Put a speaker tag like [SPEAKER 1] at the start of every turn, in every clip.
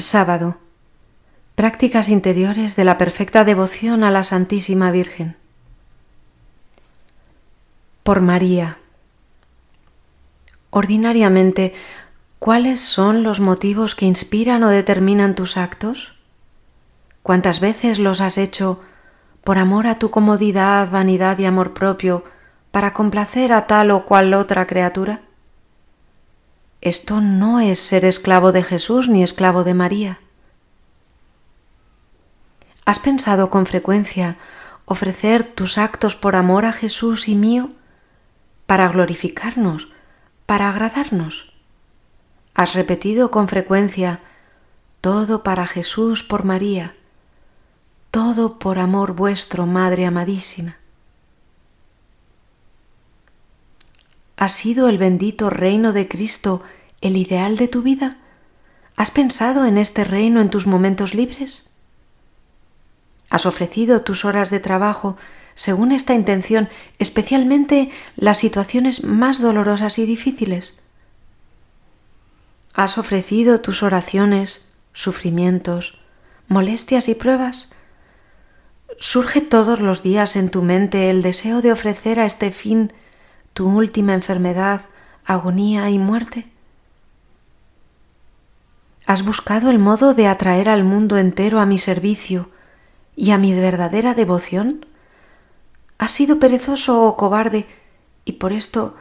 [SPEAKER 1] Sábado. Prácticas interiores de la perfecta devoción a la Santísima Virgen. Por María. Ordinariamente, ¿cuáles son los motivos que inspiran o determinan tus actos? ¿Cuántas veces los has hecho por amor a tu comodidad, vanidad y amor propio, para complacer a tal o cual otra criatura? Esto no es ser esclavo de Jesús ni esclavo de María. ¿Has pensado con frecuencia ofrecer tus actos por amor a Jesús y mío para glorificarnos, para agradarnos? ¿Has repetido con frecuencia todo para Jesús por María, todo por amor vuestro, Madre amadísima? ¿Ha sido el bendito reino de Cristo el ideal de tu vida? ¿Has pensado en este reino en tus momentos libres? ¿Has ofrecido tus horas de trabajo según esta intención, especialmente las situaciones más dolorosas y difíciles? ¿Has ofrecido tus oraciones, sufrimientos, molestias y pruebas? ¿Surge todos los días en tu mente el deseo de ofrecer a este fin tu última enfermedad, agonía y muerte? ¿Has buscado el modo de atraer al mundo entero a mi servicio y a mi verdadera devoción? ¿Has sido perezoso o cobarde y por esto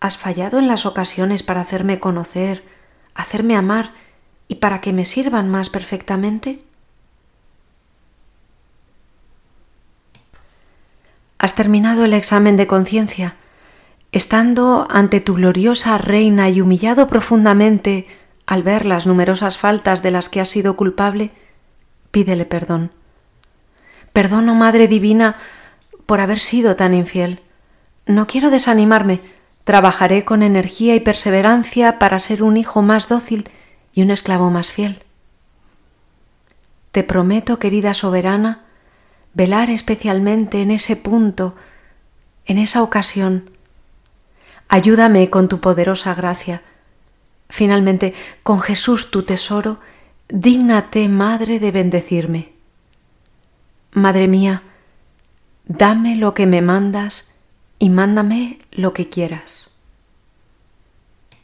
[SPEAKER 1] has fallado en las ocasiones para hacerme conocer, hacerme amar y para que me sirvan más perfectamente? ¿Has terminado el examen de conciencia? estando ante tu gloriosa reina y humillado profundamente al ver las numerosas faltas de las que has sido culpable, pídele perdón. Oh Madre Divina, por haber sido tan infiel. No quiero desanimarme, trabajaré con energía y perseverancia para ser un hijo más dócil y un esclavo más fiel. Te prometo, querida soberana, velar especialmente en ese punto, en esa ocasión, Ayúdame con tu poderosa gracia. Finalmente, con Jesús tu tesoro, dígnate, Madre, de bendecirme. Madre mía, dame lo que me mandas y mándame lo que quieras.